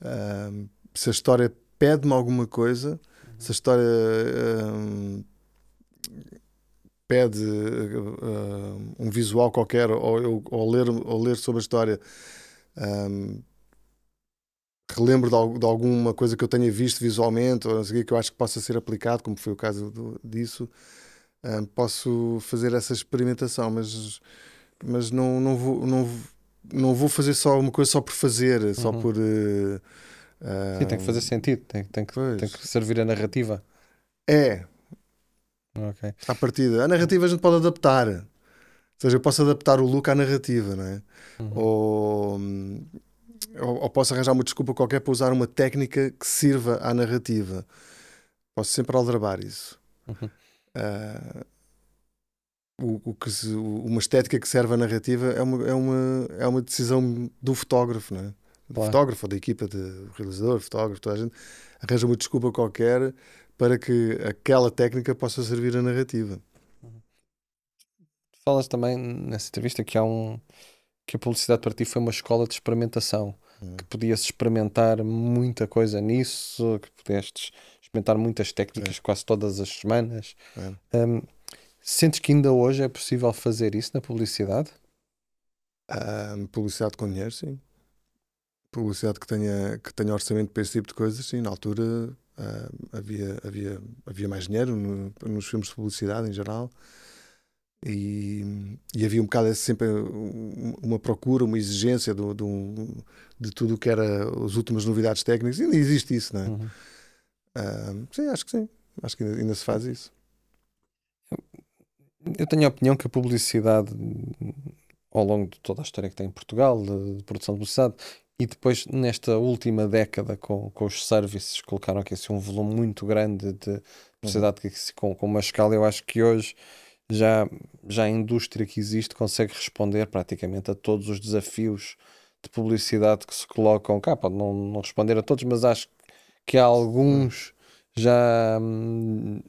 ahm, se a história pede-me alguma coisa, se a história ahm, pede uh, um visual qualquer ou, ou, ler, ou ler sobre a história, um, relembro de, de, alguma coisa que eu tenha visto visualmente ou que eu acho que possa ser aplicado, como foi o caso do, disso, um, posso fazer essa experimentação, mas, mas não, não, vou, não, não vou fazer só uma coisa só por fazer, só uhum. por. Uh, Sim, tem que fazer sentido, tem, tem, que, tem que servir a narrativa. É, Okay. À partida. A narrativa a gente pode adaptar. Ou seja, eu posso adaptar o look à narrativa, não é? Uhum. Ou, ou, ou, posso arranjar uma desculpa qualquer para usar uma técnica que sirva à narrativa. Posso sempre aldrabar isso. Uhum. Uh, o, o, que se, uma estética que serve à narrativa é uma, é uma, é uma decisão do fotógrafo, não é? Do claro. fotógrafo, da equipa, de realizador, fotógrafo, toda a gente arranja uma desculpa qualquer para que aquela técnica possa servir a narrativa. Falas também nessa entrevista que há um que a publicidade para ti foi uma escola de experimentação, hum. que podias experimentar muita coisa nisso, que pudeste experimentar muitas técnicas é. quase todas as semanas. É. Um, sentes que ainda hoje é possível fazer isso na publicidade? Um, publicidade com dinheiro, sim. Publicidade que tenha, que tenha orçamento para esse tipo de coisas, sim. Na altura Uh, havia, havia, havia mais dinheiro no, nos filmes de publicidade em geral e, e havia um bocado sempre uma procura, uma exigência do, do, de tudo o que era as últimas novidades técnicas. E ainda existe isso, não é? Uhum. Uh, sim, acho que sim. Acho que ainda, ainda se faz isso. Eu tenho a opinião que a publicidade, ao longo de toda a história que tem em Portugal, de, de produção de publicidade, e depois, nesta última década, com, com os services, colocaram aqui assim, um volume muito grande de publicidade uhum. com, com uma escala. Eu acho que hoje já, já a indústria que existe consegue responder praticamente a todos os desafios de publicidade que se colocam cá. Pode não, não responder a todos, mas acho que há alguns já,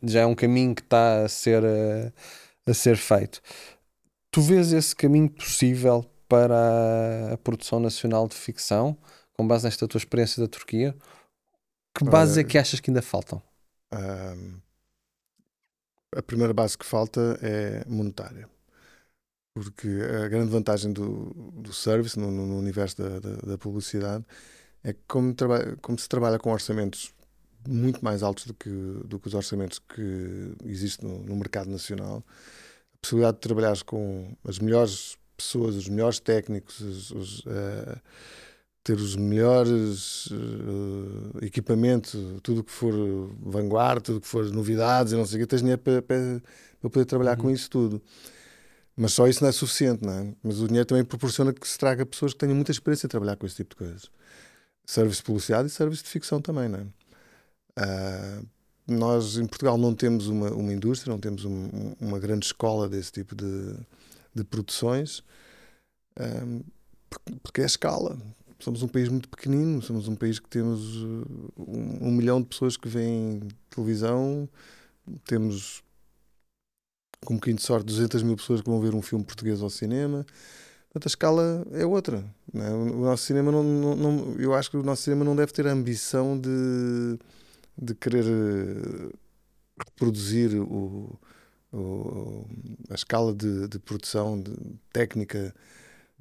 já é um caminho que está a ser, a, a ser feito. Tu vês esse caminho possível para a produção nacional de ficção, com base nesta tua experiência da Turquia? Que bases é que achas que ainda faltam? a primeira base que falta é monetária. Porque a grande vantagem do, do service no, no universo da, da, da, publicidade é que, como, como se trabalha com orçamentos muito mais altos do que, do que os orçamentos que existem no, no mercado nacional, a possibilidade de trabalhar com as melhores pessoas, os melhores técnicos, os, os, uh, ter os melhores uh, equipamento, tudo que for vanguarda, tudo que for novidades e não sei o que, tens dinheiro para, para, para poder trabalhar uhum. com isso tudo. Mas só isso não é suficiente, não é? Mas o dinheiro também proporciona que se traga pessoas que tenham muita experiência a trabalhar com esse tipo de coisas. Serviço de publicidade e serviço de ficção também, não é? Uh, nós em Portugal não temos uma, uma indústria, não temos um, uma grande escola desse tipo de, de produções, um, porque é a escala. Somos um país muito pequenino, somos um país que temos uh, um, um milhão de pessoas que veem televisão, temos, com um bocadinho de sorte, 200 mil pessoas que vão ver um filme português ao cinema. Portanto, a escala é outra. É? O nosso cinema não, não, não, Eu acho que o nosso cinema não deve ter a ambição de, de querer uh, reproduzir o, o, a escala de, de produção, de técnica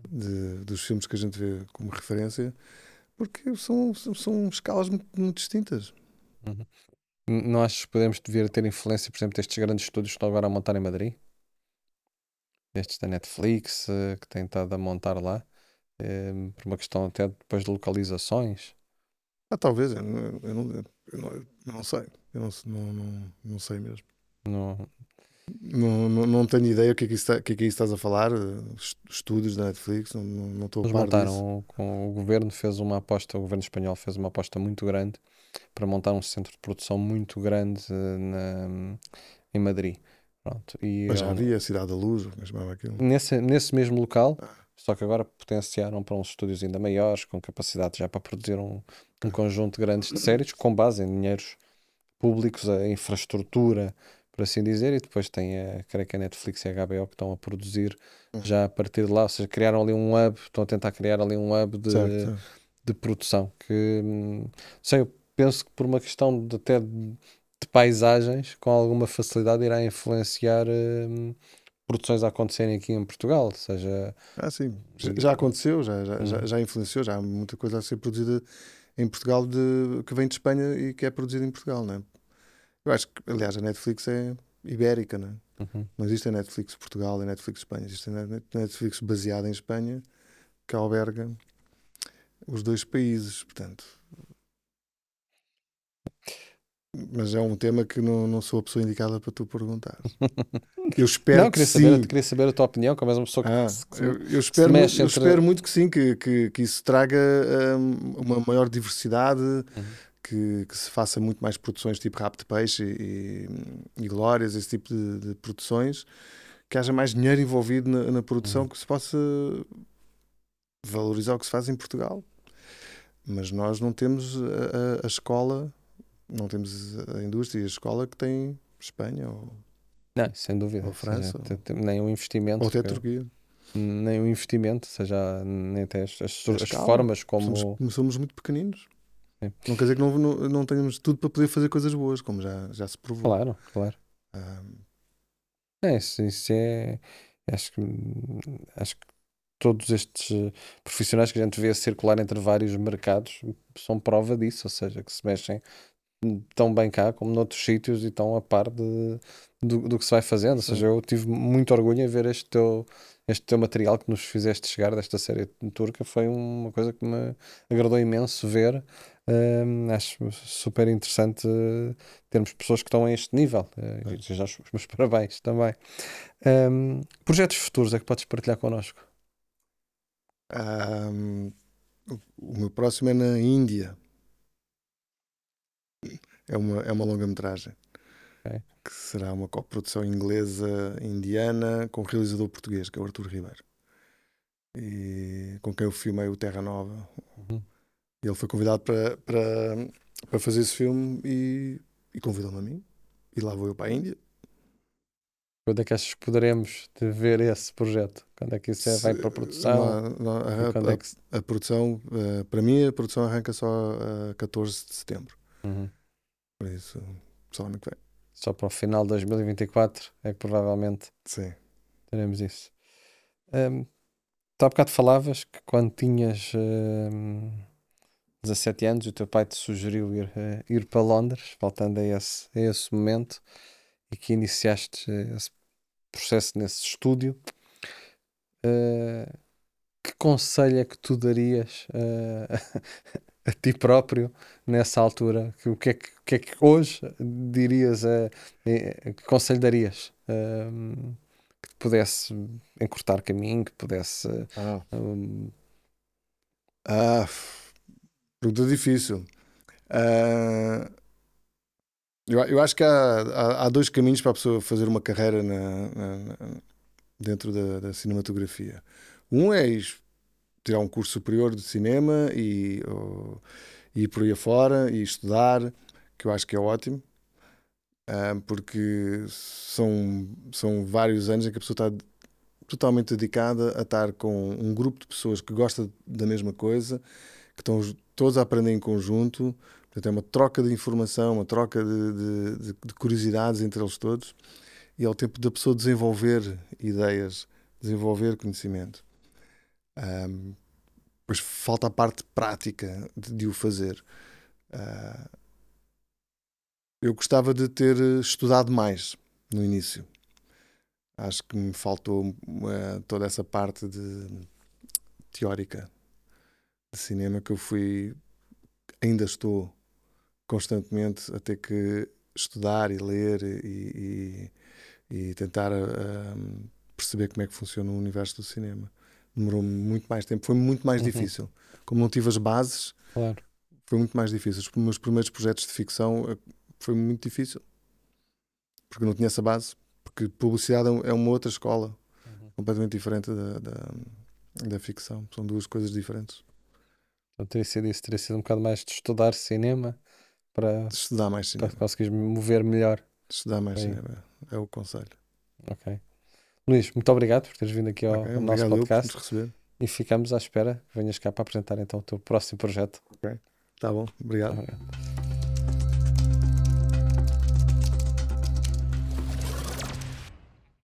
de, dos filmes que a gente vê como referência, porque são, são escalas muito, muito distintas. Uhum. Não achas que podemos a ter influência, por exemplo, destes grandes estúdios que estão agora a montar em Madrid? Estes da Netflix, eh, que têm estado a montar lá, eh, por uma questão até depois de localizações? Ah, talvez, eu não, eu não, eu não, eu não sei, eu não, não, não, não sei mesmo. Não, não, não, não, tenho ideia o que é que, isso, que é que estás a falar. Estúdios da Netflix, não, não estou a par montaram com o governo fez uma aposta, o governo espanhol fez uma aposta muito grande para montar um centro de produção muito grande eh, na, em Madrid. Pronto, e, Mas já havia a Cidade da Luz, mesmo aquilo. Nesse, nesse mesmo local, ah. só que agora potenciaram para uns estúdios ainda maiores, com capacidade já para produzir um, um conjunto de grandes de séries, com base em dinheiros públicos, a infraestrutura por assim dizer, e depois tem a, creio que a Netflix e a HBO que estão a produzir uhum. já a partir de lá, ou seja, criaram ali um hub, estão a tentar criar ali um hub de, de produção que hum, sei, eu penso que por uma questão de até de paisagens com alguma facilidade irá influenciar hum, produções a acontecerem aqui em Portugal, seja Ah, sim. Já, já aconteceu, já, já, já, Uhum. já influenciou, já há muita coisa a ser produzida em Portugal de, que vem de Espanha e que é produzida em Portugal, não é? Eu acho que, aliás, a Netflix é ibérica, não é? Uhum. Não existe a Netflix Portugal e a Netflix Espanha. Existe a Net- Netflix baseada em Espanha que alberga os dois países, portanto. Mas é um tema que não, não sou a pessoa indicada para tu perguntar. *laughs* Eu espero não, que queria sim. saber, queria saber a tua opinião, como és uma pessoa que, Ah, que se- eu, eu espero, eu entre- espero muito que sim, que, que, que isso traga hum, uma maior diversidade, Uhum. Que, que se faça muito mais produções tipo Rap de Peixe e, e Glórias, esse tipo de, de produções, que haja mais dinheiro envolvido na, na produção, Uhum. que se possa valorizar o que se faz em Portugal. Mas nós não temos a, a- a escola, não temos a indústria e a escola que tem Espanha ou, Não, sem dúvida. Ou França, seja, te- nem o investimento, ou até que- Turquia. nem o investimento, seja nem até as, as- as formas como. Somos, somos muito pequeninos. Sim. Não quer dizer que não, não, não tenhamos tudo para poder fazer coisas boas, como já, já se provou. Claro, claro. Ah, É, isso, isso é. Acho que, acho que todos estes eh, profissionais que a gente vê circular entre vários mercados são prova disso, ou seja, que se mexem tão bem cá como noutros sítios e estão a par de, do, do que se vai fazendo. Ou seja, eu tive muito orgulho em ver este teu, este teu material que nos fizeste chegar desta série turca. Foi uma coisa que me agradou imenso ver. Acho super interessante eh, termos pessoas que estão a este nível. Eh, e já os meus *laughs* parabéns também. Hum, projetos futuros é que podes partilhar connosco? ah, o- o meu próximo é na Índia. É uma, é uma longa-metragem. Ok. Que será uma coprodução inglesa-indiana com um realizador português, que é o Arthur Ribeiro. E com quem eu filmei o Terra Nova. Uhum. Ele foi convidado para, para, para fazer esse filme e, e convidou-me a mim. E lá vou eu para a Índia. Quando é que achas que poderemos de ver esse projeto? Quando é que isso é, vai para a produção? Não, não, a, quando é a- que a produção, eh, para mim, a produção arranca só a 14 de setembro. Uhum. Por isso, só ano que vem. Só para o final de 2024 é que provavelmente Sim. teremos isso. Um, tu há bocado falavas que quando tinhas hum, 17 anos o teu pai te sugeriu ir, eh, ir para Londres, faltando a esse, a esse momento, e que iniciaste eh, esse processo nesse estúdio. Eh, que conselho é que tu darias eh, *laughs* a ti próprio nessa altura? Que, o, que é que, que é que hoje dirias? a- eh, que conselho darias? Hum, que te pudesse encurtar caminho, que pudesse. Ah, ah pergunta difícil. Ah, eu, eu acho que há, há, há dois caminhos para a pessoa fazer uma carreira na- na- na- dentro da, da cinematografia. Um é tirar um curso superior de cinema e, ou- ir por aí afora e estudar, que eu acho que é ótimo. Ah, porque são, são vários anos em que a pessoa está totalmente dedicada a estar com um grupo de pessoas que gosta da mesma coisa, que estão todos a aprender em conjunto. Portanto, é uma troca de informação, uma troca de, de- de- de curiosidades entre eles todos. E é o tempo da pessoa desenvolver ideias, desenvolver conhecimento. Ahm, Pois falta a parte prática de, de o fazer. Ah, eu gostava de ter estudado mais no início. Acho que me faltou eh, toda essa parte de teórica de cinema que eu fui, ainda estou constantemente a ter que estudar e ler e, e- e tentar ah, perceber como é que funciona o universo do cinema. Demorou muito mais tempo, foi muito mais Uhum. difícil. Como não tive as bases, claro. foi muito mais difícil. Os meus primeiros projetos de ficção eh, foi muito difícil porque não tinha essa base. Porque publicidade é é uma outra escola Uhum. completamente diferente da, da, da ficção. São duas coisas diferentes. Então, teria sido isso, teria sido um bocado mais de estudar cinema para, estudar mais para cinema. conseguires mover melhor. Estudar mais Sim. cinema é o conselho. Ok. Luís, muito obrigado por teres vindo aqui ao, Ok, ao nosso eu podcast e ficamos à espera que venhas cá para apresentar então o teu próximo projeto. Tá bom, obrigado. Obrigado.